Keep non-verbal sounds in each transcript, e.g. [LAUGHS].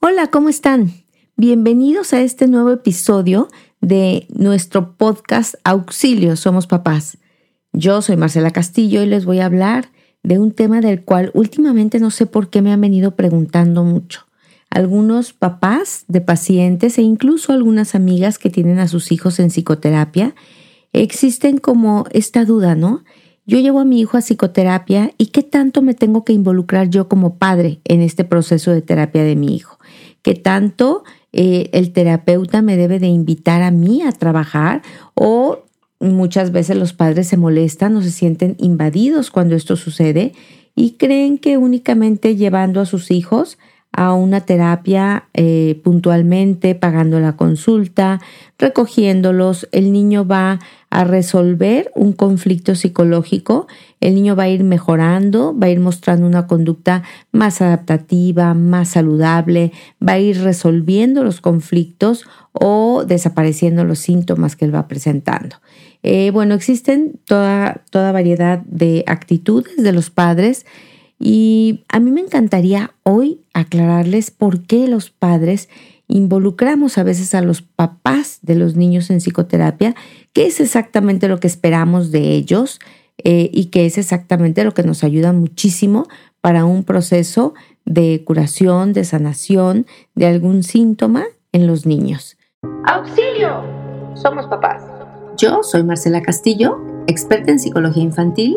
Hola, ¿cómo están? Bienvenidos a este nuevo episodio de nuestro podcast Auxilio, Somos Papás. Yo soy Marcela Castillo y les voy a hablar de un tema del cual últimamente no sé por qué me han venido preguntando mucho. Algunos papás de pacientes e incluso algunas amigas que tienen a sus hijos en psicoterapia existen como esta duda, ¿no? Yo llevo a mi hijo a psicoterapia y qué tanto me tengo que involucrar yo como padre en este proceso de terapia de mi hijo. ¿Qué tanto eh, el terapeuta me debe de invitar a mí a trabajar o muchas veces los padres se molestan o se sienten invadidos cuando esto sucede y creen que únicamente llevando a sus hijos a una terapia eh, puntualmente, pagando la consulta, recogiéndolos, el niño va a resolver un conflicto psicológico, el niño va a ir mejorando, va a ir mostrando una conducta más adaptativa, más saludable, va a ir resolviendo los conflictos o desapareciendo los síntomas que él va presentando. Eh, bueno, existen toda, toda variedad de actitudes de los padres y a mí me encantaría hoy aclararles por qué los padres involucramos a veces a los papás de los niños en psicoterapia, qué es exactamente lo que esperamos de ellos eh, y qué es exactamente lo que nos ayuda muchísimo para un proceso de curación, de sanación de algún síntoma en los niños. ¡Auxilio! Somos papás. Yo soy Marcela Castillo, experta en psicología infantil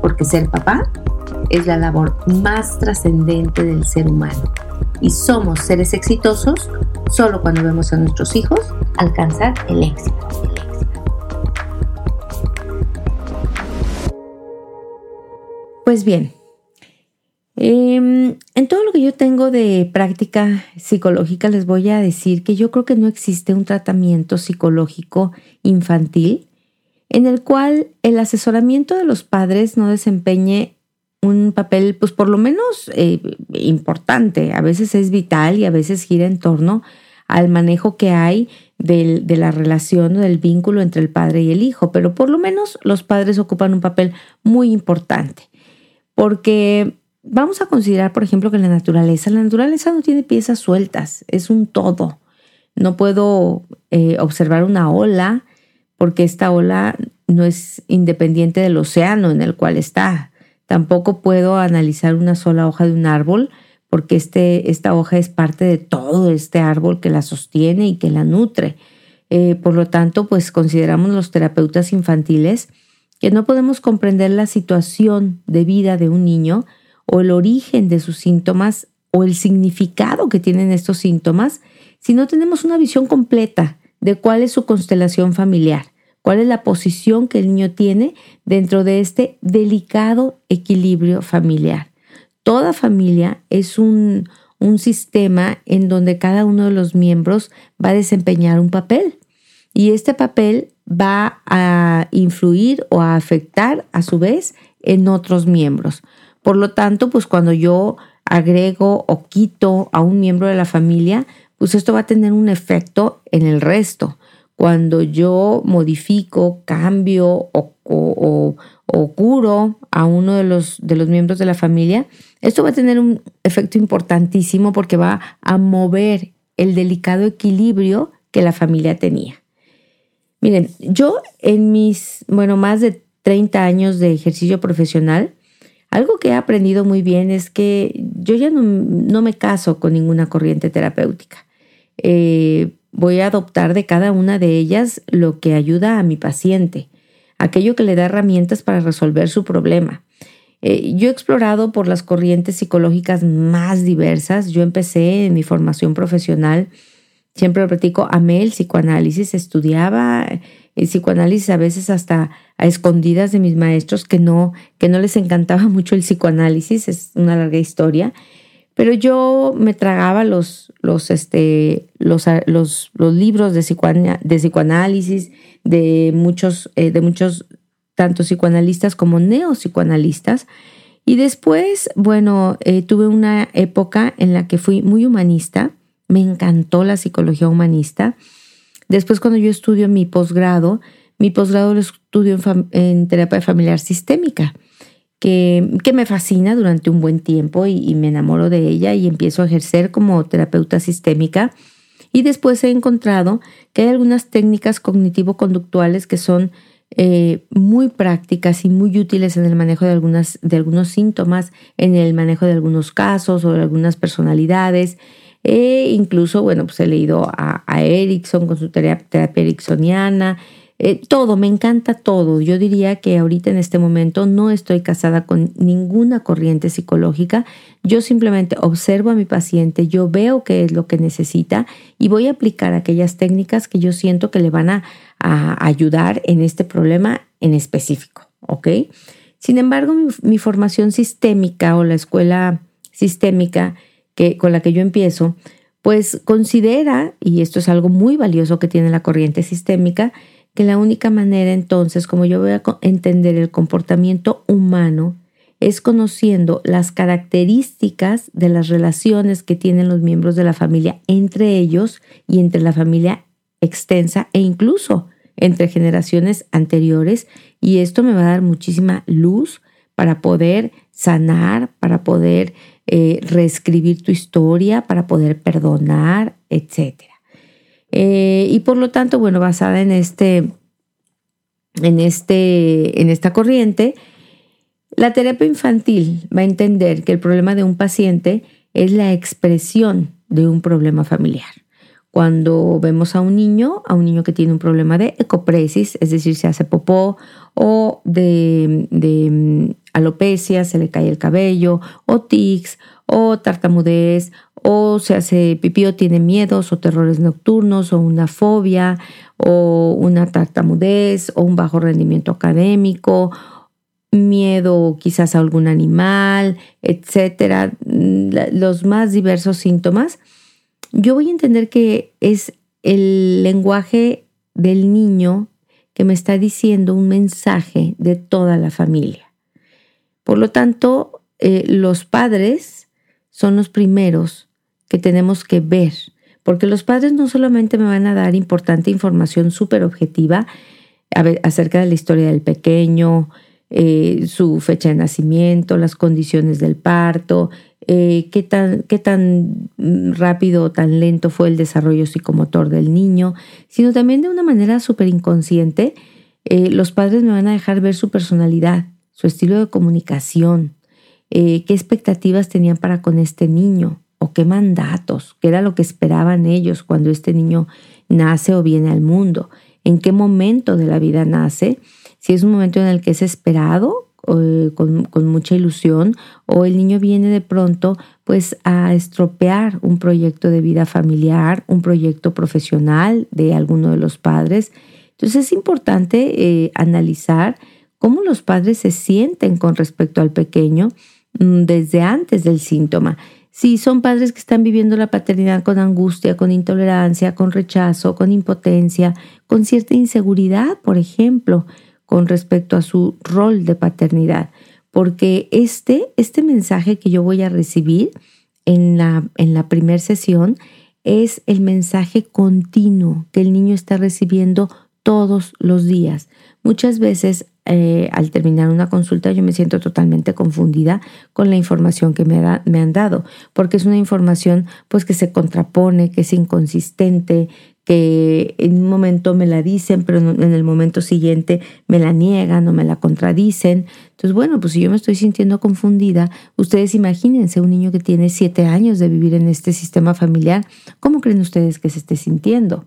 Porque ser papá es la labor más trascendente del ser humano. Y somos seres exitosos solo cuando vemos a nuestros hijos alcanzar el éxito. Pues bien, em, en todo lo que yo tengo de práctica psicológica les voy a decir que yo creo que no existe un tratamiento psicológico infantil en el cual el asesoramiento de los padres no desempeñe un papel, pues por lo menos eh, importante, a veces es vital y a veces gira en torno al manejo que hay de la relación o del vínculo entre el padre y el hijo, pero por lo menos los padres ocupan un papel muy importante, porque vamos a considerar, por ejemplo, que la naturaleza, la naturaleza no tiene piezas sueltas, es un todo. No puedo eh, observar una ola porque esta ola no es independiente del océano en el cual está, Tampoco puedo analizar una sola hoja de un árbol porque este, esta hoja es parte de todo este árbol que la sostiene y que la nutre. Eh, por lo tanto, pues consideramos los terapeutas infantiles que no podemos comprender la situación de vida de un niño o el origen de sus síntomas o el significado que tienen estos síntomas si no tenemos una visión completa de cuál es su constelación familiar cuál es la posición que el niño tiene dentro de este delicado equilibrio familiar. Toda familia es un, un sistema en donde cada uno de los miembros va a desempeñar un papel y este papel va a influir o a afectar a su vez en otros miembros. Por lo tanto, pues cuando yo agrego o quito a un miembro de la familia, pues esto va a tener un efecto en el resto. Cuando yo modifico, cambio o, curo a uno de los, de los miembros de la familia, esto va a tener un efecto importantísimo porque va a mover el delicado equilibrio que la familia tenía. Miren, yo en mis, bueno, más de 30 años de ejercicio profesional, algo que he aprendido muy bien es que yo ya no, me caso con ninguna corriente terapéutica. Eh, Voy a adoptar de cada una de ellas lo que ayuda a mi paciente, aquello que le da herramientas para resolver su problema. Eh, yo he explorado por las corrientes psicológicas más diversas. Yo empecé en mi formación profesional, siempre lo platico, amé el psicoanálisis, estudiaba el psicoanálisis a veces hasta a escondidas de mis maestros que no, que no les encantaba [LAUGHS] mucho el psicoanálisis, es una larga historia pero yo me tragaba los, los, este, los, los, libros de, de, psicoanálisis de muchos, eh, de muchos tanto psicoanalistas como neopsicoanalistas. Y después, bueno, eh, tuve una época en la que fui muy humanista, me encantó la psicología humanista. Después, cuando yo estudio mi posgrado, mi posgrado lo estudio en, terapia familiar sistémica, que, me fascina durante un buen tiempo y, y me enamoro de ella y empiezo a ejercer como terapeuta sistémica. Y después he encontrado que hay algunas técnicas cognitivo-conductuales que son eh, muy prácticas y muy útiles en el manejo de, algunas, de algunos síntomas, en el manejo de algunos casos o de algunas personalidades. E incluso, bueno, pues he leído a, a Erickson con su terapia, terapia ericksoniana, eh, todo, me encanta todo. Yo diría que ahorita en este momento no estoy casada con ninguna corriente psicológica. Yo simplemente observo a mi paciente, yo veo qué es lo que necesita y voy a aplicar aquellas técnicas que yo siento que le van a, ayudar en este problema en específico. ¿Ok? Sin embargo, mi, formación sistémica o la escuela sistémica que, con la que yo empiezo, pues considera, y esto es algo muy valioso que tiene la corriente sistémica, que la única manera entonces, como yo voy a entender el comportamiento humano, es conociendo las características de las relaciones que tienen los miembros de la familia entre ellos y entre la familia extensa e incluso entre generaciones anteriores. Y esto me va a dar muchísima luz para poder sanar, para poder eh, reescribir tu historia, para poder perdonar, etc. Eh, y por lo tanto, bueno, basada en este, en este, en esta corriente, la terapia infantil va a entender que el problema de un paciente es la expresión de un problema familiar. Cuando vemos a un niño, a un niño que tiene un problema de ecopresis, es decir, se hace popó o de, de mm, alopecia, se le cae el cabello, o tics, o tartamudez, o se hace pipí o tiene miedos o terrores nocturnos o una fobia o una tartamudez o un bajo rendimiento académico, miedo quizás a algún animal, etcétera, los más diversos síntomas, yo voy a entender que es el lenguaje del niño que me está diciendo un mensaje de toda la familia. Por lo tanto, eh, los padres son los primeros que tenemos que ver, porque los padres no solamente me van a dar importante información súper objetiva acerca de la historia del pequeño, eh, su fecha de nacimiento, las condiciones del parto, eh, qué, tan, qué tan rápido o tan lento fue el desarrollo psicomotor del niño, sino también de una manera súper inconsciente, eh, los padres me van a dejar ver su personalidad, su estilo de comunicación, qué expectativas tenían para con este niño, o qué mandatos, qué era lo que esperaban ellos cuando este niño nace o viene al mundo, en qué momento de la vida nace, si es un momento en el que es esperado eh, con, mucha ilusión o el niño viene de pronto pues a estropear un proyecto de vida familiar, un proyecto profesional de alguno de los padres. Entonces es importante eh, analizar cómo los padres se sienten con respecto al pequeño mm, desde antes del síntoma si son padres que están viviendo la paternidad con angustia, con intolerancia, con rechazo, con impotencia, con cierta inseguridad, por ejemplo, con respecto a su rol de paternidad. Porque este, este mensaje que yo voy a recibir en la, en la primera sesión es el mensaje continuo que el niño está recibiendo todos los días. Muchas veces eh, al terminar una consulta yo me siento totalmente confundida con la información que me, me han dado, porque es una información pues que se contrapone, que es inconsistente, que en un momento me la dicen, pero en el momento siguiente me la niegan o me la contradicen. Entonces, bueno, pues si yo me estoy sintiendo confundida, ustedes imagínense un niño que tiene siete años de vivir en este sistema familiar, ¿cómo creen ustedes que se esté sintiendo?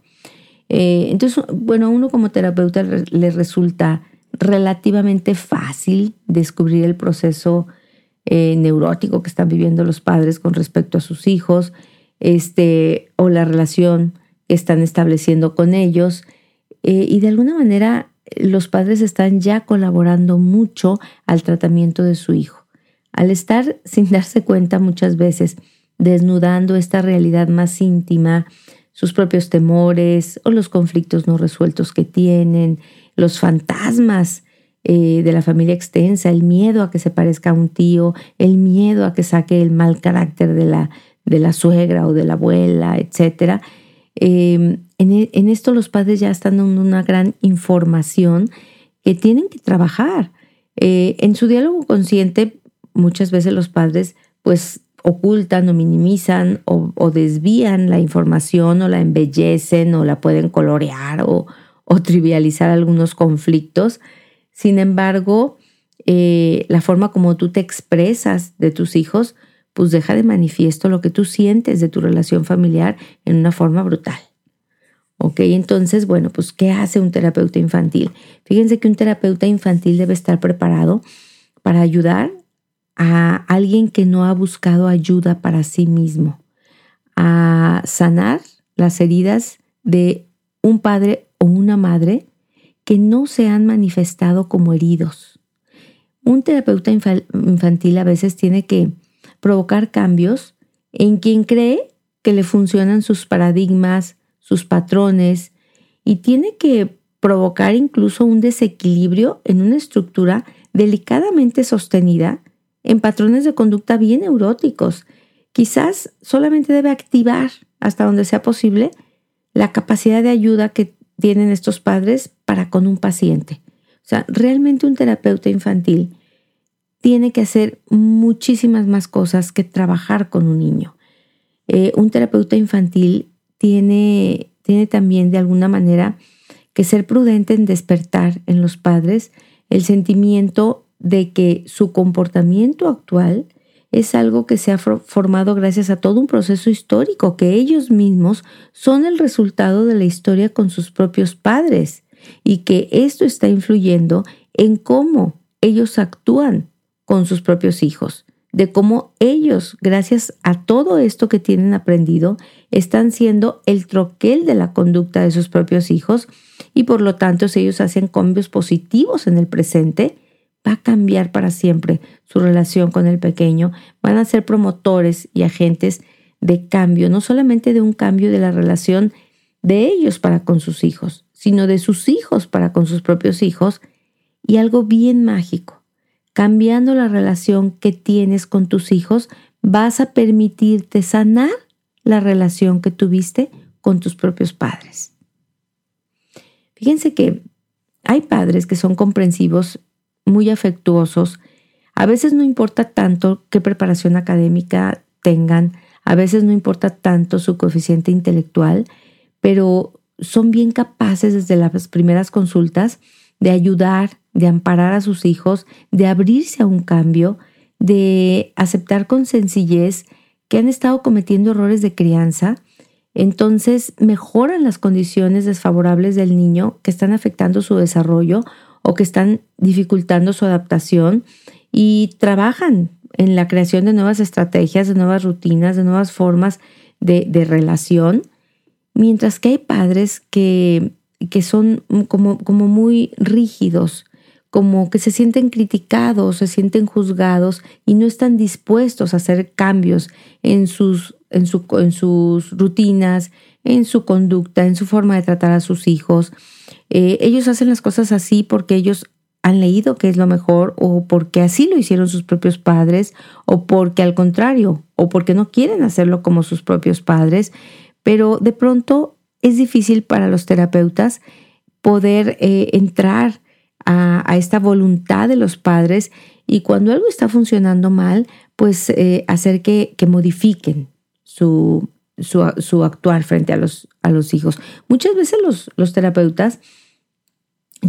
Eh, entonces, bueno, a uno como terapeuta le resulta relativamente fácil descubrir el proceso eh, neurótico que están viviendo los padres con respecto a sus hijos, este, o la relación que están estableciendo con ellos. Eh, y de alguna manera los padres están ya colaborando mucho al tratamiento de su hijo. Al estar [LAUGHS] sin darse cuenta muchas veces desnudando esta realidad más íntima sus propios temores o los conflictos no resueltos que tienen, los fantasmas eh, de la familia extensa, el miedo a que se parezca a un tío, el miedo a que saque el mal carácter de la, de la suegra o de la abuela, etc. Em, en, esto los padres ya están dando una gran información que tienen que trabajar. Eh, en su diálogo consciente, muchas veces los padres pues ocultan o minimizan o, desvían la información o la embellecen o la pueden colorear o, trivializar algunos conflictos. Sin embargo, eh, la forma como tú te expresas de tus hijos, pues deja de manifiesto lo que tú sientes de tu relación familiar en una forma brutal. ¿Ok? Entonces, bueno, pues ¿qué hace un terapeuta infantil? Fíjense que un terapeuta infantil debe estar preparado para ayudar a alguien que no ha buscado ayuda para sí mismo, a sanar las heridas de un padre o una madre que no se han manifestado como heridos. Un terapeuta infantil a veces tiene que provocar cambios en quien cree que le funcionan sus paradigmas, sus patrones, y tiene que provocar incluso un desequilibrio en una estructura delicadamente sostenida en patrones de conducta bien neuróticos. Quizás solamente debe activar hasta donde sea posible la capacidad de ayuda que tienen estos padres para con un paciente. O sea, realmente un terapeuta infantil tiene que hacer muchísimas más cosas que trabajar con un niño. Eh, un terapeuta infantil tiene, tiene también de alguna manera que ser prudente en despertar en los padres el sentimiento de que su comportamiento actual es algo que se ha formado gracias a todo un proceso histórico, que ellos mismos son el resultado de la historia con sus propios padres y que esto está influyendo en cómo ellos actúan con sus propios hijos, de cómo ellos, gracias a todo esto que tienen aprendido, están siendo el troquel de la conducta de sus propios hijos y por lo tanto ellos hacen cambios positivos en el presente, va a cambiar para siempre su relación con el pequeño, van a ser promotores y agentes de cambio, no solamente de un cambio de la relación de ellos para con sus hijos, sino de sus hijos para con sus propios hijos y algo bien mágico. Cambiando la relación que tienes con tus hijos, vas a permitirte sanar la relación que tuviste con tus propios padres. Fíjense que hay padres que son comprensivos muy afectuosos. A veces no importa tanto qué preparación académica tengan, a veces no importa tanto su coeficiente intelectual, pero son bien capaces desde las primeras consultas de ayudar, de amparar a sus hijos, de abrirse a un cambio, de aceptar con sencillez que han estado cometiendo errores de crianza. Entonces mejoran las condiciones desfavorables del niño que están afectando su desarrollo o que están dificultando su adaptación y trabajan en la creación de nuevas estrategias, de nuevas rutinas, de nuevas formas de, relación, mientras que hay padres que, que son como, como muy rígidos, como que se sienten criticados, se sienten juzgados y no están dispuestos a hacer cambios en sus, en, su, en sus rutinas, en su conducta, en su forma de tratar a sus hijos. Eh, ellos hacen las cosas así porque ellos han leído que es lo mejor o porque así lo hicieron sus propios padres o porque al contrario o porque no quieren hacerlo como sus propios padres, pero de pronto es difícil para los terapeutas poder eh, entrar a, esta voluntad de los padres y cuando algo está funcionando mal, pues eh, hacer que modifiquen su, su, su, actuar frente a los, a los hijos. Muchas veces los, los terapeutas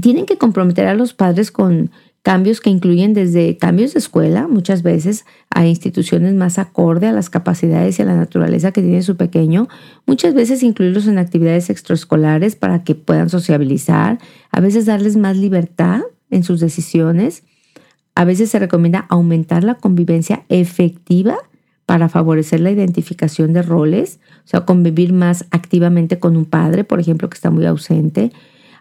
tienen que comprometer a los padres con cambios que incluyen desde cambios de escuela, muchas veces a instituciones más acorde a las capacidades y a la naturaleza que tiene su pequeño, muchas veces incluirlos en actividades extraescolares para que puedan sociabilizar, a veces darles más libertad en sus decisiones, a veces se recomienda aumentar la convivencia efectiva para favorecer la identificación de roles, o sea, convivir más activamente con un padre, por ejemplo, que está muy ausente,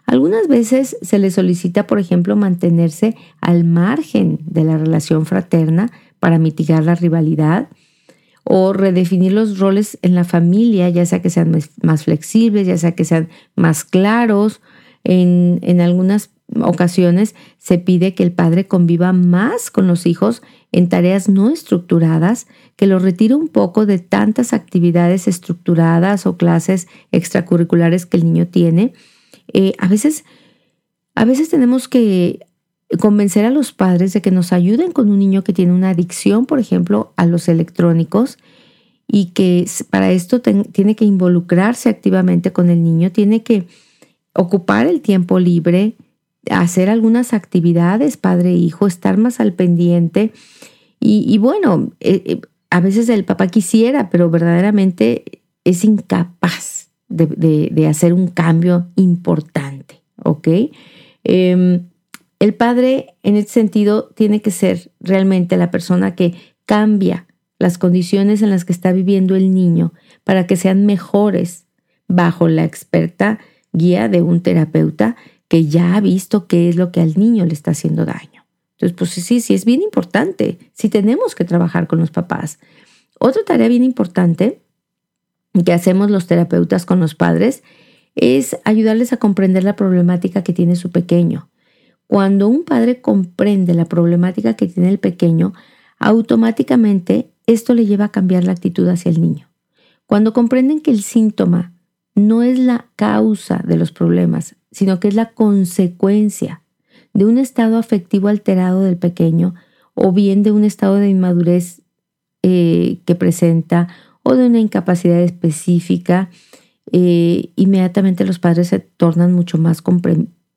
algunas veces se le solicita, por ejemplo, mantenerse al margen de la relación fraterna para mitigar la rivalidad. o redefinir los roles en la familia, ya sea que sean más flexibles, ya sea que sean más claros. En, en algunas ocasiones se pide que el padre conviva más con los hijos en tareas no estructuradas, que lo retire un poco de tantas actividades estructuradas o clases extracurriculares que el niño tiene. Eh, a, veces, a veces tenemos que convencer a los padres de que nos ayuden con un niño que tiene una adicción, por ejemplo, a los electrónicos y que para esto tiene que involucrarse activamente con el niño, tiene que ocupar el tiempo libre, hacer algunas actividades, padre e hijo, estar más al pendiente. Y, bueno, eh, eh, a veces el papá quisiera, pero verdaderamente es incapaz de, hacer un cambio importante, ¿ok? Em, el padre, en ese sentido, tiene que ser realmente la persona que cambia las condiciones en las que está viviendo el niño para que sean mejores bajo la experta guía de un terapeuta que ya ha visto qué es lo que al niño le está haciendo daño. Entonces, pues sí, sí, es bien importante. Sí tenemos que trabajar con los papás. Otra tarea bien importante que hacemos los terapeutas con los padres es ayudarles a comprender la problemática que tiene su pequeño. Cuando un padre comprende la problemática que tiene el pequeño, automáticamente esto le lleva a cambiar la actitud hacia el niño. Cuando comprenden que el síntoma no es la causa de los problemas, sino que es la consecuencia de un estado afectivo alterado del pequeño o bien de un estado de inmadurez eh, que presenta o de una incapacidad específica, eh, inmediatamente los padres se tornan mucho más,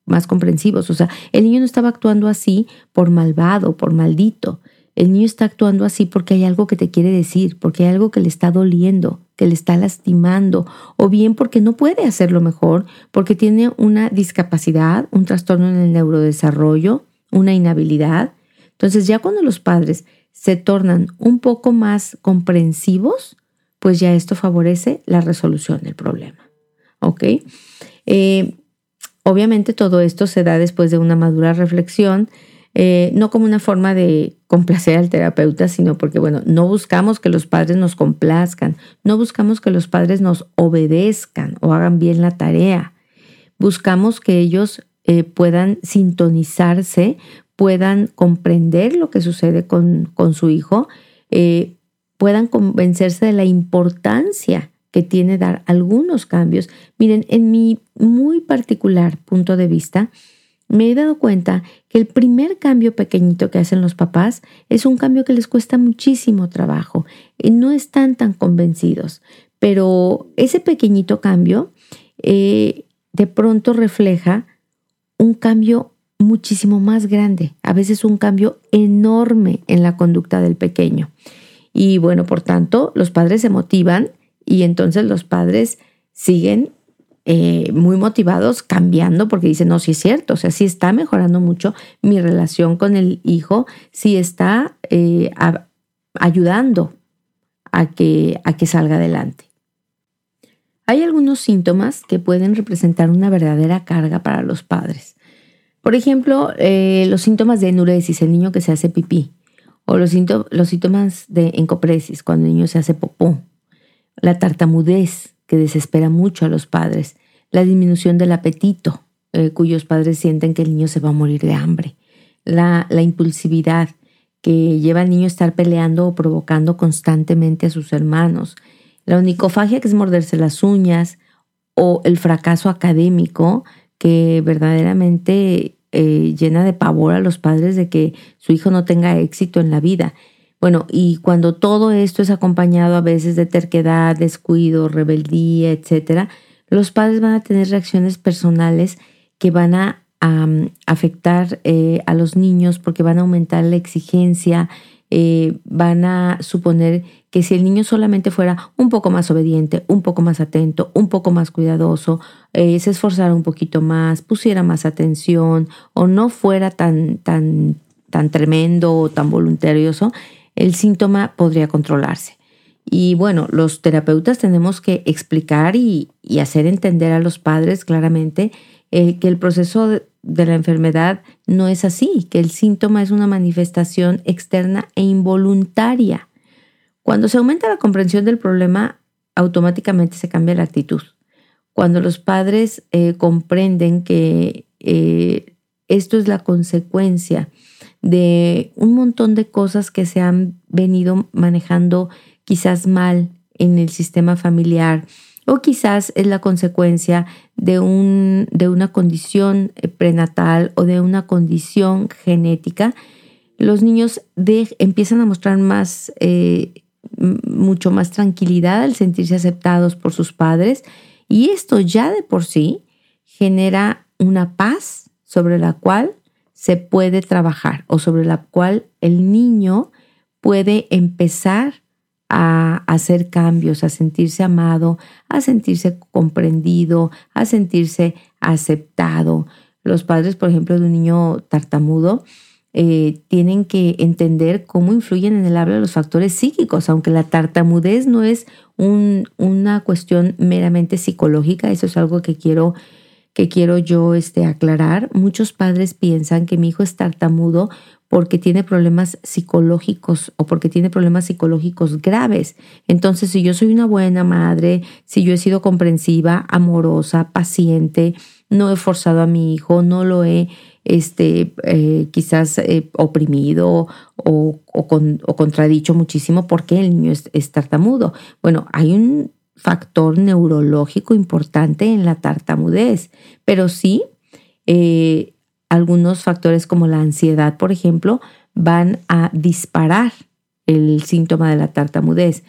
más comprensivos. O sea, el niño no estaba actuando así por malvado, por maldito. El niño está actuando así porque hay algo que te quiere decir, porque hay algo que le está doliendo, que le está lastimando, o bien porque no puede hacerlo mejor, porque tiene una discapacidad, un trastorno en el neurodesarrollo, una inhabilidad. Entonces ya cuando los padres se tornan un poco más comprensivos, pues ya esto favorece la resolución del problema. ¿Ok? Eh, obviamente todo esto se da después de una madura reflexión eh, no como una forma de complacer al terapeuta, sino porque, bueno, no buscamos que los padres nos complazcan, no buscamos que los padres nos obedezcan o hagan bien la tarea. Buscamos que ellos eh, puedan sintonizarse, puedan comprender lo que sucede con, con su hijo, eh, puedan convencerse de la importancia que tiene dar algunos cambios. Miren, en mi muy particular punto de vista, me he dado cuenta que el primer cambio pequeñito que hacen los papás es un cambio que les cuesta muchísimo trabajo y no están tan convencidos. Pero ese pequeñito cambio eh, de pronto refleja un cambio muchísimo más grande, a veces un cambio enorme en la conducta del pequeño. Y bueno, por tanto, los padres se motivan y entonces los padres siguen eh, muy motivados cambiando porque dicen, no, sí es cierto, o sea, sí está mejorando mucho mi relación con el hijo, sí está eh, ayudando a que, a que salga adelante. Hay algunos síntomas que pueden representar una verdadera carga para los padres. Por ejemplo, eh, los síntomas de enuresis, el niño que se hace pipí, o los, los síntomas de encopresis, cuando el niño se hace popó, la tartamudez, que desespera mucho a los padres, la disminución del apetito, eh, cuyos padres sienten que el niño se va a morir de hambre, la, impulsividad que lleva al niño a estar peleando o provocando constantemente a sus hermanos, la onicofagia que es morderse las uñas o el fracaso académico que verdaderamente eh, llena de pavor a los padres de que su hijo no tenga éxito en la vida. Bueno, y cuando todo esto es acompañado a veces de terquedad, descuido, rebeldía, etcétera, los padres van a tener reacciones personales que van a, afectar eh, a los niños porque van a aumentar la exigencia, eh, van a suponer que si el niño solamente fuera un poco más obediente, un poco más atento, un poco más cuidadoso, eh, se esforzara un poquito más, pusiera más atención o no fuera tan, tan, tan tremendo o tan voluntarioso, el síntoma podría controlarse. Y bueno, los terapeutas tenemos que explicar y, hacer entender a los padres claramente eh, que el proceso de, la enfermedad no es así, que el síntoma es una manifestación externa e involuntaria. Cuando se aumenta la comprensión del problema, automáticamente se cambia la actitud. Cuando los padres eh, comprenden que eh, esto es la consecuencia de un montón de cosas que se han venido manejando quizás mal en el sistema familiar o quizás es la consecuencia de, un, de una condición prenatal o de una condición genética, los niños empiezan a mostrar más, eh, mucho más tranquilidad al sentirse aceptados por sus padres y esto ya de por sí genera una paz sobre la cual se puede trabajar o sobre la cual el niño puede empezar a hacer cambios, a sentirse amado, a sentirse comprendido, a sentirse aceptado. Los padres, por ejemplo, de un niño tartamudo, eh, tienen que entender cómo influyen en el habla los factores psíquicos, aunque la tartamudez no es una cuestión meramente psicológica, eso es algo que quiero que quiero yo este, aclarar. Muchos padres piensan que mi hijo es tartamudo porque tiene problemas psicológicos o porque tiene problemas psicológicos graves. Entonces, si yo soy una buena madre, si yo he sido comprensiva, amorosa, paciente, no he forzado a mi hijo, no lo he este, eh, quizás eh, oprimido o, o, contradicho muchísimo porque el niño es, es tartamudo. Bueno, hay un factor neurológico importante en la tartamudez, pero sí eh, algunos factores como la ansiedad, por ejemplo, van a disparar el síntoma de la tartamudez.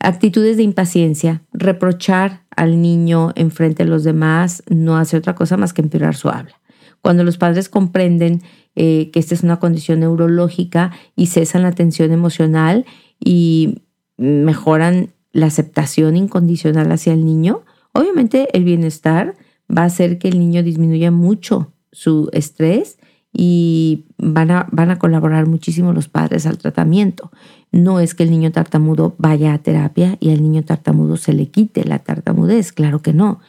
Actitudes de impaciencia, reprochar al niño enfrente de los demás no hace otra cosa más que empeorar su habla. Cuando los padres comprenden eh, que esta es una condición neurológica y cesan la tensión emocional y mejoran la aceptación incondicional hacia el niño, obviamente el bienestar va a hacer que el niño disminuya mucho su estrés y van a, van a colaborar muchísimo los padres al tratamiento. No es que el niño tartamudo vaya a terapia y al niño tartamudo se le quite la tartamudez, claro que no.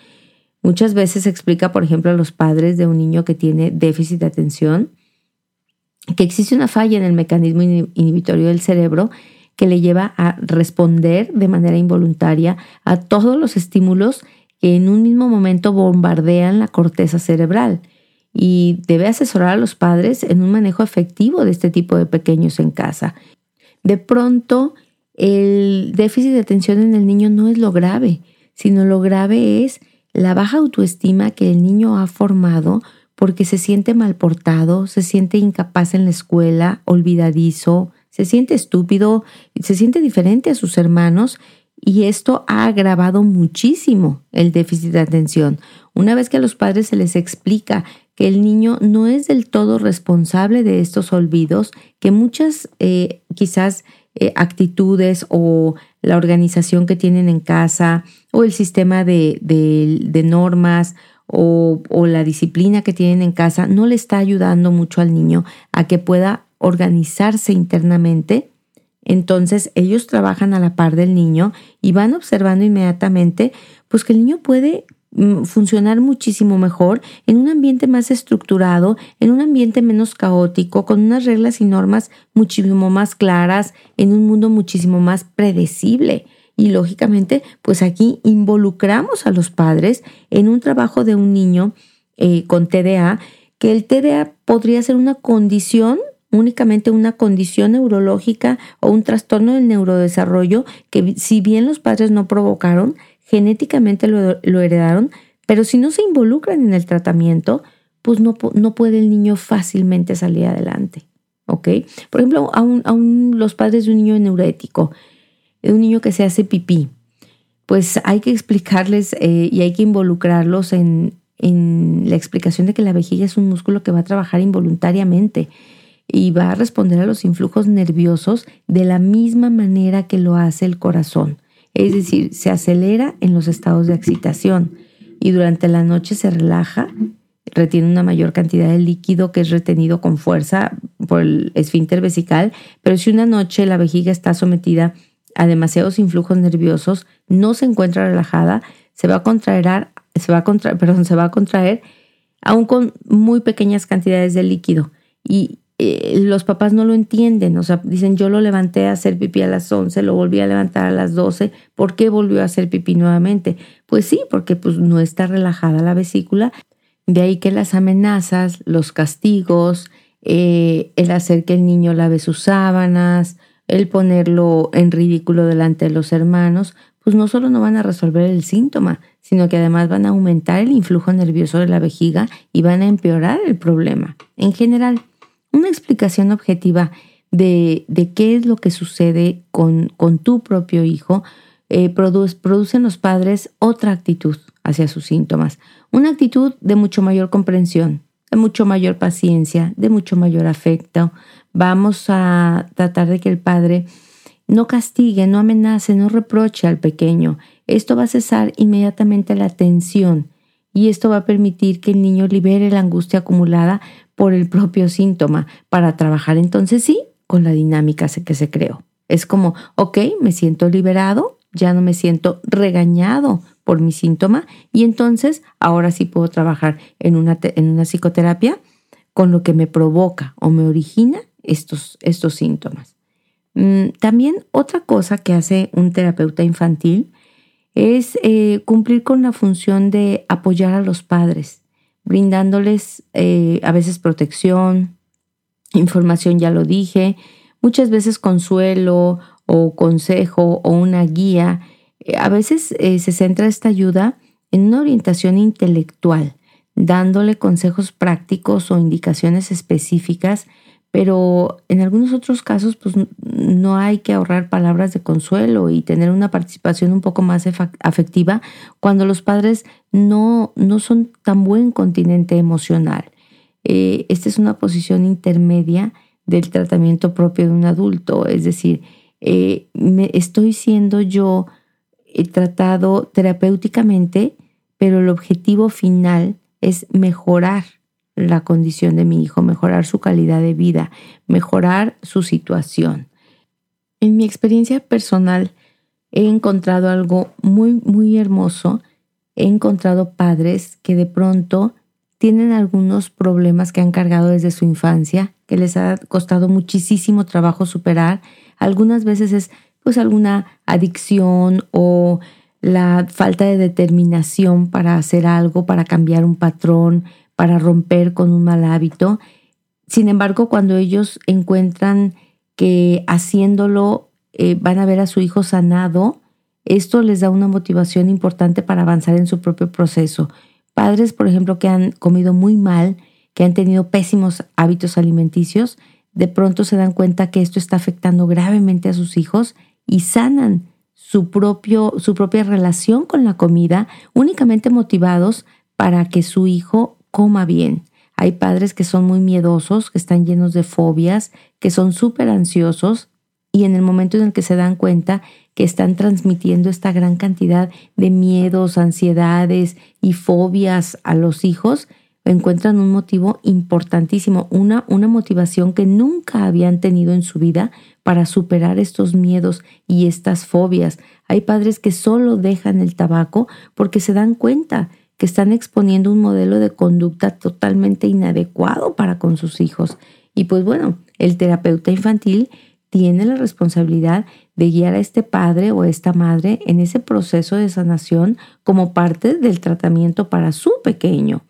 Muchas veces se explica, por ejemplo, a los padres de un niño que tiene déficit de atención, que existe una falla en el mecanismo inhibitorio del cerebro que le lleva a responder de manera involuntaria a todos los estímulos que en un mismo momento bombardean la corteza cerebral y debe asesorar a los padres en un manejo efectivo de este tipo de pequeños en casa. De pronto, el déficit de atención en el niño no es lo grave, sino lo grave es la baja autoestima que el niño ha formado porque se siente mal portado, se siente incapaz en la escuela, olvidadizo, se siente estúpido, se siente diferente a sus hermanos y esto ha agravado muchísimo el déficit de atención. Una vez que a los padres se les explica que el niño no es del todo responsable de estos olvidos, que muchas eh, quizás eh, actitudes o la organización que tienen en casa o el sistema de, normas o, la disciplina que tienen en casa no le está ayudando mucho al niño a que pueda organizarse internamente, entonces ellos trabajan a la par del niño y van observando inmediatamente pues que el niño puede mm, funcionar muchísimo mejor en un ambiente más estructurado, en un ambiente menos caótico, con unas reglas y normas muchísimo más claras, en un mundo muchísimo más predecible. Y lógicamente, pues aquí involucramos a los padres en un trabajo de un niño eh, con TDA, que el TDA podría ser una condición únicamente una condición neurológica o un trastorno del neurodesarrollo que si bien los padres no provocaron, genéticamente lo, heredaron, pero si no se involucran en el tratamiento, pues no, no puede el niño fácilmente salir adelante. ¿Ok? Por ejemplo, aún, los padres de un niño neurético, de un niño que se hace pipí, pues hay que explicarles eh, y hay que involucrarlos en, en la explicación de que la vejiga es un músculo que va a trabajar involuntariamente y va a responder a los influjos nerviosos de la misma manera que lo hace el corazón. Es decir, se acelera en los estados de excitación y durante la noche se relaja, retiene una mayor cantidad de líquido que es retenido con fuerza por el esfínter vesical, pero si una noche la vejiga está sometida a demasiados influjos nerviosos, no se encuentra relajada, se va a contraer, se va a contraer, perdón, se va a contraer aún con muy pequeñas cantidades de líquido y eh, los papás no lo entienden, o sea, dicen yo lo levanté a hacer pipí a las 11, lo volví a levantar a las 12, ¿por qué volvió a hacer pipí nuevamente? Pues sí, porque pues no está relajada la vesícula, de ahí que las amenazas, los castigos, eh, el hacer que el niño lave sus sábanas, el ponerlo en ridículo delante de los hermanos, pues no solo no van a resolver el síntoma, sino que además van a aumentar el influjo nervioso de la vejiga y van a empeorar el problema. En general, una explicación objetiva de, qué es lo que sucede con, con tu propio hijo eh, produce, producen los padres otra actitud hacia sus síntomas, una actitud de mucho mayor comprensión, de mucho mayor paciencia, de mucho mayor afecto. Vamos a tratar de que el padre no castigue, no amenace, no reproche al pequeño. Esto va a cesar inmediatamente la tensión y esto va a permitir que el niño libere la angustia acumulada por el propio síntoma para trabajar entonces sí con la dinámica que se creó. Es como, ok, me siento liberado, ya no me siento regañado por mi síntoma y entonces ahora sí puedo trabajar en una, en una psicoterapia con lo que me provoca o me origina estos, estos síntomas. Mm, también otra cosa que hace un terapeuta infantil es eh, cumplir con la función de apoyar a los padres brindándoles eh, a veces protección, información, ya lo dije, muchas veces consuelo o consejo o una guía. Eh, a veces se centra esta ayuda en una orientación intelectual, dándole consejos prácticos o indicaciones específicas pero en algunos otros casos pues no hay que ahorrar palabras de consuelo y tener una participación un poco más afectiva cuando los padres no, no son tan buen continente emocional. Eh, esta es una posición intermedia del tratamiento propio de un adulto, es decir, eh, estoy siendo yo eh, tratado terapéuticamente, pero el objetivo final es mejorar la condición de mi hijo, mejorar su calidad de vida, mejorar su situación. En mi experiencia personal he encontrado algo muy, muy hermoso. He encontrado padres que de pronto tienen algunos problemas que han cargado desde su infancia, que les ha costado muchísimo trabajo superar. Algunas veces es pues alguna adicción o la falta de determinación para hacer algo, para cambiar un patrón, para romper con un mal hábito. Sin embargo, cuando ellos encuentran que haciéndolo eh, van a ver a su hijo sanado, esto les da una motivación importante para avanzar en su propio proceso. Padres, por ejemplo, que han comido muy mal, que han tenido pésimos hábitos alimenticios, de pronto se dan cuenta que esto está afectando gravemente a sus hijos y sanan su, propio, su propia relación con la comida únicamente motivados para que su hijo coma bien. Hay padres que son muy miedosos, que están llenos de fobias, que son súper ansiosos y en el momento en el que se dan cuenta que están transmitiendo esta gran cantidad de miedos, ansiedades y fobias a los hijos, encuentran un motivo importantísimo, una, una motivación que nunca habían tenido en su vida para superar estos miedos y estas fobias. Hay padres que solo dejan el tabaco porque se dan cuenta que están exponiendo un modelo de conducta totalmente inadecuado para con sus hijos. Y pues bueno, el terapeuta infantil tiene la responsabilidad de guiar a este padre o esta madre en ese proceso de sanación como parte del tratamiento para su pequeño.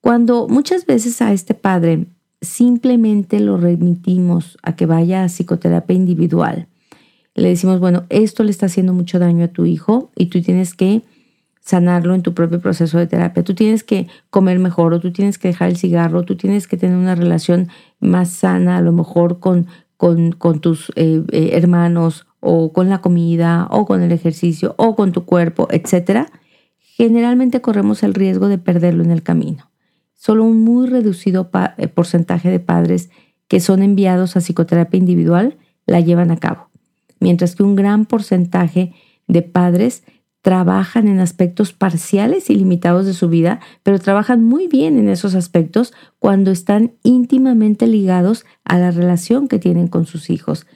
Cuando muchas veces a este padre simplemente lo remitimos a que vaya a psicoterapia individual, le decimos, bueno, esto le está haciendo mucho daño a tu hijo y tú tienes que sanarlo en tu propio proceso de terapia. Tú tienes que comer mejor o tú tienes que dejar el cigarro, tú tienes que tener una relación más sana, a lo mejor con, con, tus eh, eh, hermanos o con la comida o con el ejercicio o con tu cuerpo, etc. Generalmente corremos el riesgo de perderlo en el camino. Solo un muy reducido eh, porcentaje de padres que son enviados a psicoterapia individual la llevan a cabo, mientras que un gran porcentaje de padres trabajan en aspectos parciales y limitados de su vida, pero trabajan muy bien en esos aspectos cuando están íntimamente ligados a la relación que tienen con sus hijos.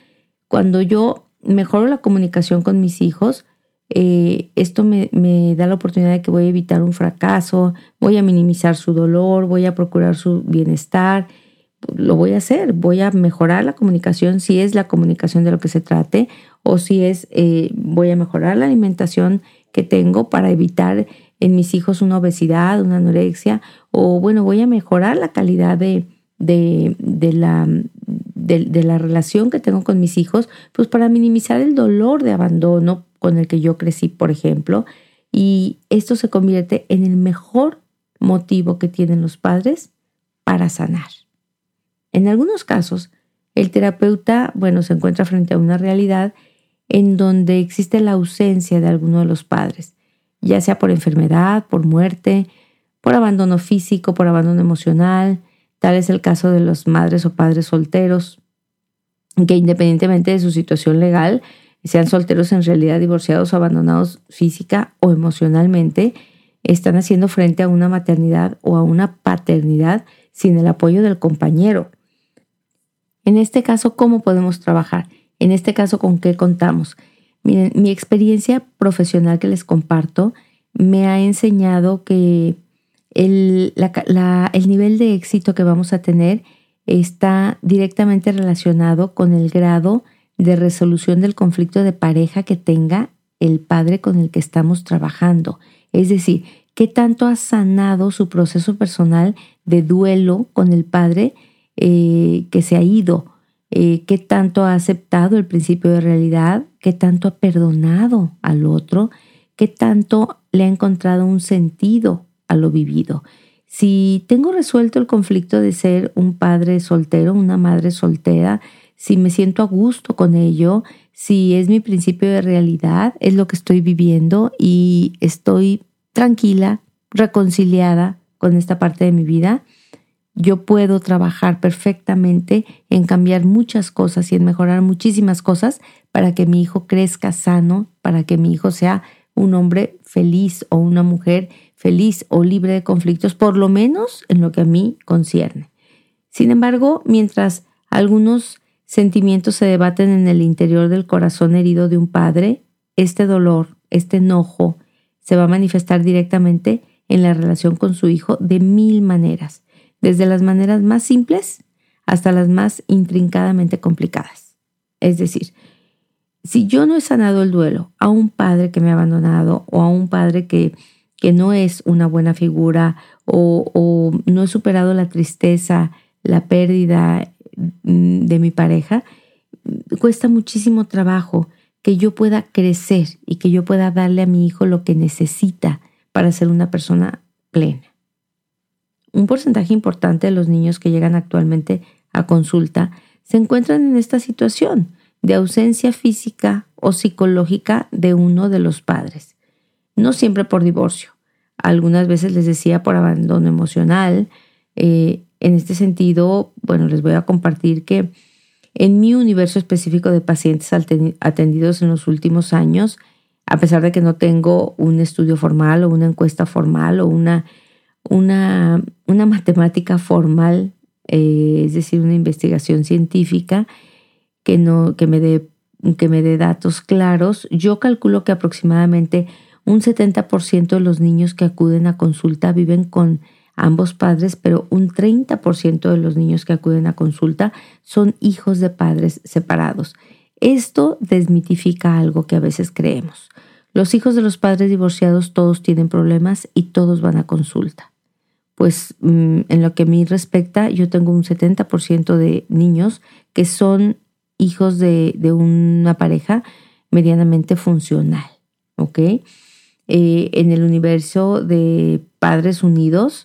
Cuando yo mejoro la comunicación con mis hijos, eh, esto me, me, da la oportunidad de que voy a evitar un fracaso, voy a minimizar su dolor, voy a procurar su bienestar, lo voy a hacer, voy a mejorar la comunicación, si es la comunicación de lo que se trate, o si es, eh, voy a mejorar la alimentación que tengo para evitar en mis hijos una obesidad, una anorexia, o bueno, voy a mejorar la calidad de, de, la, de, la relación que tengo con mis hijos, pues para minimizar el dolor de abandono con el que yo crecí, por ejemplo, y esto se convierte en el mejor motivo que tienen los padres para sanar. En algunos casos, el terapeuta, bueno, se encuentra frente a una realidad en donde existe la ausencia de alguno de los padres, ya sea por enfermedad, por muerte, por abandono físico, por abandono emocional, tal es el caso de los madres o padres solteros, que independientemente de su situación legal, sean solteros en realidad divorciados o abandonados física o emocionalmente, están haciendo frente a una maternidad o a una paternidad sin el apoyo del compañero. En este caso, ¿cómo podemos trabajar? En este caso, ¿con qué contamos? Miren, mi experiencia profesional que les comparto me ha enseñado que el, el nivel de éxito que vamos a tener está directamente relacionado con el grado de resolución del conflicto de pareja que tenga el padre con el que estamos trabajando. Es decir, qué tanto ha sanado su proceso personal de duelo con el padre eh, que se ha ido, eh, qué tanto ha aceptado el principio de realidad, qué tanto ha perdonado al otro, qué tanto le ha encontrado un sentido a lo vivido. Si tengo resuelto el conflicto de ser un padre soltero, una madre soltera, si me siento a gusto con ello, si es mi principio de realidad, es lo que estoy viviendo y estoy tranquila, reconciliada con esta parte de mi vida, yo puedo trabajar perfectamente en cambiar muchas cosas y en mejorar muchísimas cosas para que mi hijo crezca sano, para que mi hijo sea un hombre feliz o una mujer feliz o libre de conflictos, por lo menos en lo que a mí concierne. Sin embargo, mientras algunos sentimientos se debaten en el interior del corazón herido de un padre, este dolor, este enojo, se va a manifestar directamente en la relación con su hijo de mil maneras desde las maneras más simples hasta las más intrincadamente complicadas. Es decir, si yo no he sanado el duelo a un padre que me ha abandonado o a un padre que, que no es una buena figura o, o no he superado la tristeza, la pérdida mm, de mi pareja, cuesta muchísimo trabajo que yo pueda crecer y que yo pueda darle a mi hijo lo que necesita para ser una persona plena. Un porcentaje importante de los niños que llegan actualmente a consulta se encuentran en esta situación de ausencia física o psicológica de uno de los padres. No siempre por divorcio. Algunas veces les decía por abandono emocional. Eh, en este sentido, bueno, les voy a compartir que en mi universo específico de pacientes atendidos en los últimos años, a pesar de que no tengo un estudio formal o una encuesta formal o una una, una matemática formal, eh, es decir, una investigación científica que, no, que, me dé, que me dé datos claros. Yo calculo que aproximadamente un 70% de los niños que acuden a consulta viven con ambos padres, pero un 30% de los niños que acuden a consulta son hijos de padres separados. Esto desmitifica algo que a veces creemos. Los hijos de los padres divorciados todos tienen problemas y todos van a consulta pues mm, en lo que a mí respecta, yo tengo un 70% de niños que son hijos de, una pareja medianamente funcional, ¿ok? Eh, en el universo de padres unidos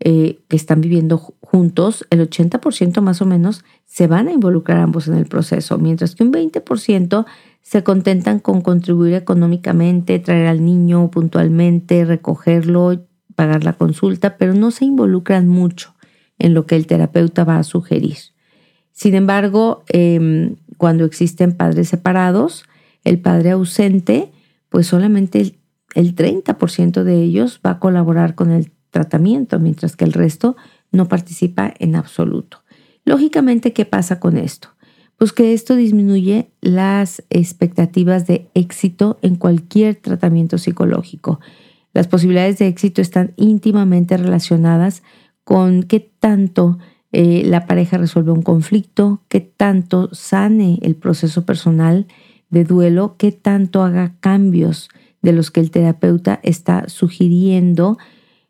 eh, que están viviendo juntos, el 80% más o menos se van a involucrar ambos en el proceso, mientras que un 20% se contentan con contribuir económicamente, traer al niño puntualmente, recogerlo, pagar la consulta, pero no se involucran mucho en lo que el terapeuta va a sugerir. Sin embargo, em, cuando existen padres separados, el padre ausente, pues solamente el, el 30% de ellos va a colaborar con el tratamiento, mientras que el resto no participa en absoluto. Lógicamente, ¿qué pasa con esto? Pues que esto disminuye las expectativas de éxito en cualquier tratamiento psicológico. Las posibilidades de éxito están íntimamente relacionadas con qué tanto eh, la pareja resuelve un conflicto, qué tanto sane el proceso personal de duelo, qué tanto haga cambios de los que el terapeuta está sugiriendo,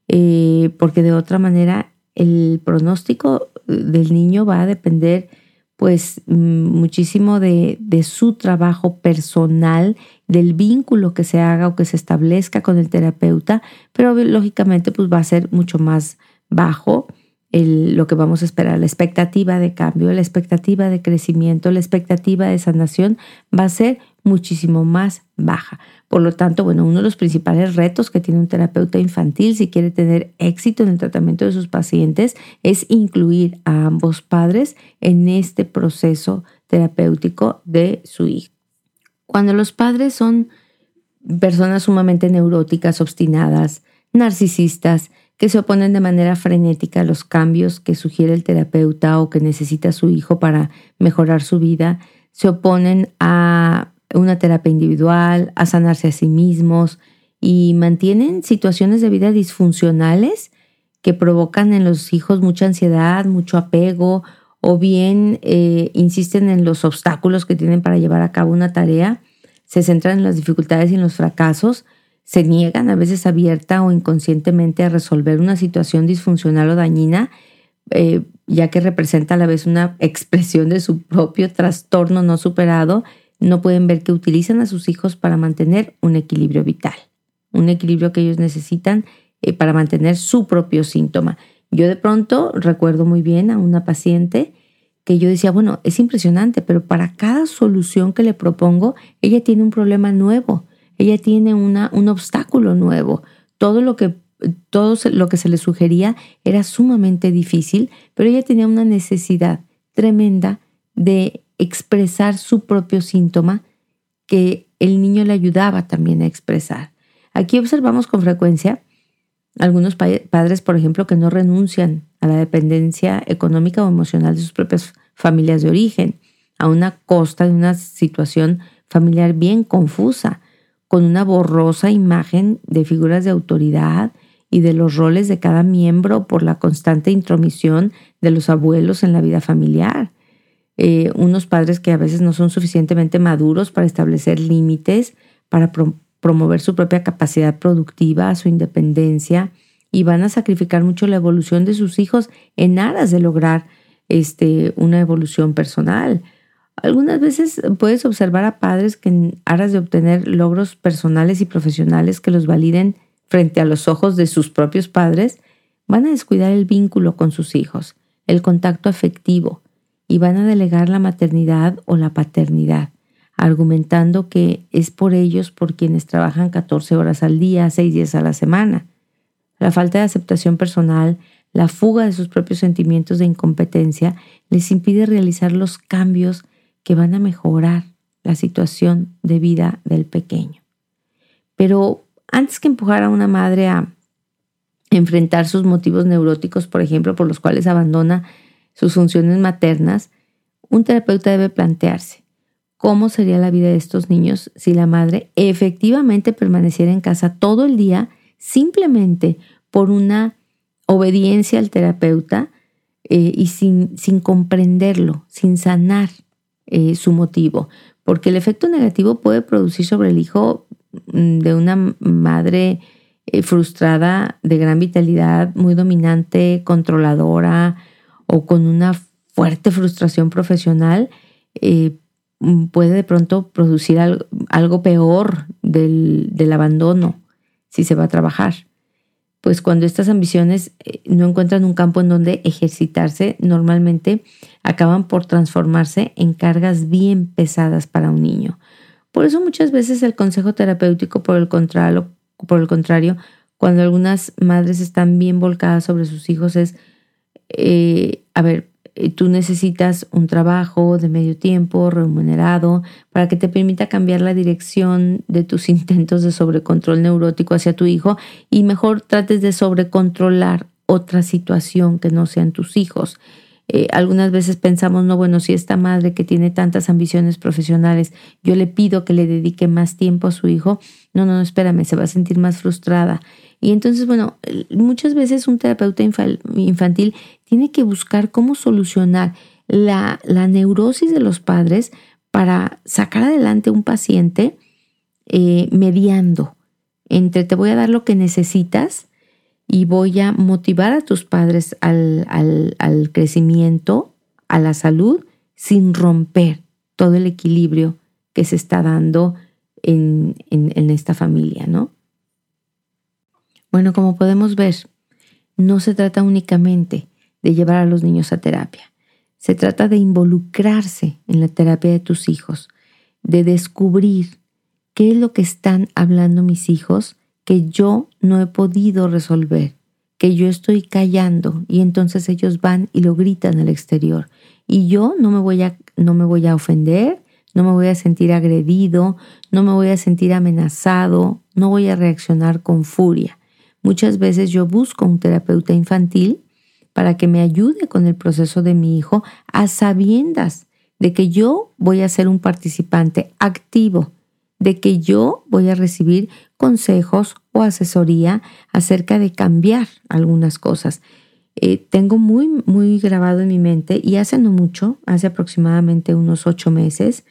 eh, porque de otra manera el pronóstico del niño va a depender pues mm, muchísimo de, de, su trabajo personal, del vínculo que se haga o que se establezca con el terapeuta, pero lógicamente pues va a ser mucho más bajo lo que vamos a esperar, la expectativa de cambio, la expectativa de crecimiento, la expectativa de sanación va a ser muchísimo más baja. Por lo tanto, bueno, uno de los principales retos que tiene un terapeuta infantil si quiere tener éxito en el tratamiento de sus pacientes es incluir a ambos padres en este proceso terapéutico de su hijo. Cuando los padres son personas sumamente neuróticas, obstinadas, narcisistas, que se oponen de manera frenética a los cambios que sugiere el terapeuta o que necesita su hijo para mejorar su vida, se oponen a una terapia individual, a sanarse a sí mismos y mantienen situaciones de vida disfuncionales que provocan en los hijos mucha ansiedad, mucho apego o bien eh, insisten en los obstáculos que tienen para llevar a cabo una tarea, se centran en las dificultades y en los fracasos, se niegan a veces abierta o inconscientemente a resolver una situación disfuncional o dañina, eh, ya que representa a la vez una [LAUGHS] expresión de su propio trastorno no superado no pueden ver que utilizan a sus hijos para mantener un equilibrio vital, un equilibrio que ellos necesitan eh, para mantener su propio síntoma. Yo de pronto recuerdo muy bien a una paciente que yo decía, bueno, es impresionante, pero para cada solución que le propongo, ella tiene un problema nuevo, ella tiene una, un obstáculo nuevo. Todo lo que todo lo que se le sugería era sumamente difícil, pero ella tenía una necesidad tremenda de expresar su propio síntoma que el niño le ayudaba también a expresar. Aquí observamos con frecuencia algunos padres, por ejemplo, que no renuncian a la dependencia económica o emocional de sus propias familias de origen, a una costa de una situación familiar bien confusa, con una borrosa imagen de figuras de autoridad y de los roles de cada miembro por la constante intromisión de los abuelos en la vida familiar. Eh, unos padres que a veces no son suficientemente maduros para establecer límites, para promover su propia capacidad productiva, su independencia, y van a sacrificar mucho la evolución de sus hijos en aras de lograr este, una evolución personal. Algunas veces puedes observar a padres que en aras de obtener logros personales y profesionales que los validen frente a los ojos de sus propios padres, van a descuidar el vínculo con sus hijos, el contacto afectivo, y van a delegar la maternidad o la paternidad, argumentando que es por ellos por quienes trabajan 14 horas al día, 6 días a la semana. La falta de aceptación personal, la fuga de sus propios sentimientos de incompetencia les impide realizar los cambios que van a mejorar la situación de vida del pequeño. Pero antes que empujar a una madre a enfrentar sus motivos neuróticos, por ejemplo, por los cuales abandona sus funciones maternas, un terapeuta debe plantearse cómo sería la vida de estos niños si la madre efectivamente permaneciera en casa todo el día simplemente por una obediencia al terapeuta eh, y sin, sin, comprenderlo, sin sanar eh, su motivo, porque el efecto negativo puede producir sobre el hijo mm, de una madre eh, frustrada, de gran vitalidad, muy dominante, controladora, o con una fuerte frustración profesional, eh, puede de pronto producir algo, peor del, abandono si se va a trabajar. Pues cuando estas ambiciones eh, no encuentran un campo en donde ejercitarse, normalmente acaban por transformarse en cargas bien pesadas para un niño. Por eso muchas veces el consejo terapéutico, por el contrario, por el contrario cuando algunas madres están bien volcadas sobre sus hijos, es eh, a ver, eh, tú necesitas un trabajo de medio tiempo, remunerado, para que te permita cambiar la dirección de tus [LAUGHS] intentos de sobrecontrol neurótico hacia tu hijo y mejor trates de sobrecontrolar otra situación que no sean tus hijos. Eh, algunas veces pensamos, no, bueno, si esta madre que tiene tantas ambiciones profesionales, yo le pido que le dedique más tiempo a su hijo, no, no, espérame, se va a sentir más frustrada Y entonces, bueno, muchas veces un terapeuta infantil tiene que buscar cómo solucionar la, neurosis de los padres para sacar adelante un paciente eh, mediando entre te voy a dar lo que necesitas y voy a motivar a tus padres al, al crecimiento, a la salud, sin romper todo el equilibrio que se está dando en, esta familia, ¿no? Bueno, como podemos ver, no se trata únicamente de llevar a los niños a terapia. Se trata de involucrarse en la terapia de tus hijos, de descubrir qué es lo que están hablando mis hijos que yo no he podido resolver, que yo estoy callando y entonces ellos van y lo gritan al exterior. Y yo no me voy a, no me voy a ofender, no me voy a sentir agredido, no me voy a sentir amenazado, no voy a reaccionar con furia. Muchas veces yo busco un terapeuta infantil para que me ayude con el proceso de mi hijo a sabiendas de que yo voy a ser un participante activo, de que yo voy a recibir consejos o asesoría acerca de cambiar algunas cosas. Eh, tengo muy, muy grabado en mi mente y hace no mucho, hace aproximadamente unos ocho meses,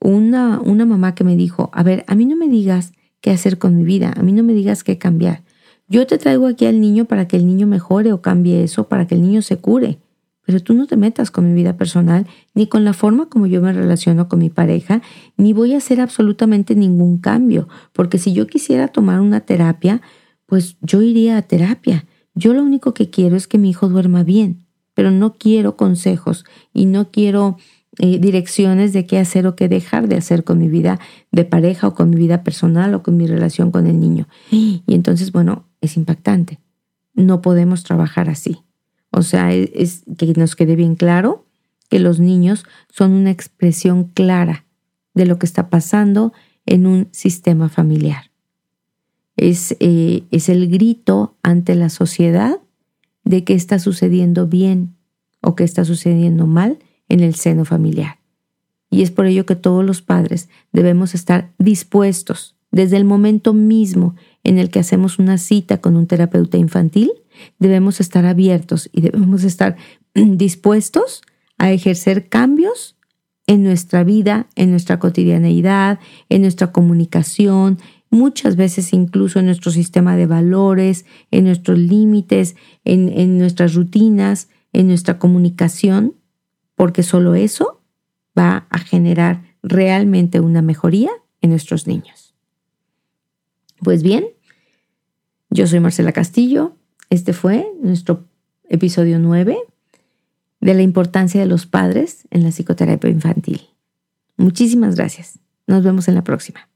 una, una mamá que me dijo, a ver, a mí no me digas qué hacer con mi vida, a mí no me digas qué cambiar. Yo te traigo aquí al niño para que el niño mejore o cambie eso, para que el niño se cure. Pero tú no te metas con mi vida personal, ni con la forma como yo me relaciono con mi pareja, ni voy a hacer absolutamente ningún cambio, porque si yo quisiera tomar una terapia, pues yo iría a terapia. Yo lo único que quiero es que mi hijo duerma bien, pero no quiero consejos y no quiero eh, direcciones de qué hacer o qué dejar de hacer con mi vida de pareja o con mi vida personal o con mi relación con el niño. Y entonces, bueno, es impactante. No podemos trabajar así. O sea, es, es que nos quede bien claro que los niños son una expresión clara de lo que está pasando en un sistema familiar. Es, eh, es el grito ante la sociedad de qué está sucediendo bien o qué está sucediendo mal en el seno familiar. Y es por ello que todos los padres debemos estar dispuestos desde el momento mismo en el que hacemos una cita con un terapeuta infantil, debemos estar abiertos y debemos estar [CLEARS THROAT] dispuestos a ejercer cambios en nuestra vida, en nuestra cotidianeidad, en nuestra comunicación, muchas veces incluso en nuestro sistema de valores, en nuestros límites, en, en nuestras rutinas, en nuestra comunicación, porque solo eso va a generar realmente una mejoría en nuestros niños. Pues bien, yo soy Marcela Castillo, este fue nuestro episodio 9 de la importancia de los padres en la psicoterapia infantil. Muchísimas gracias. Nos vemos en la próxima.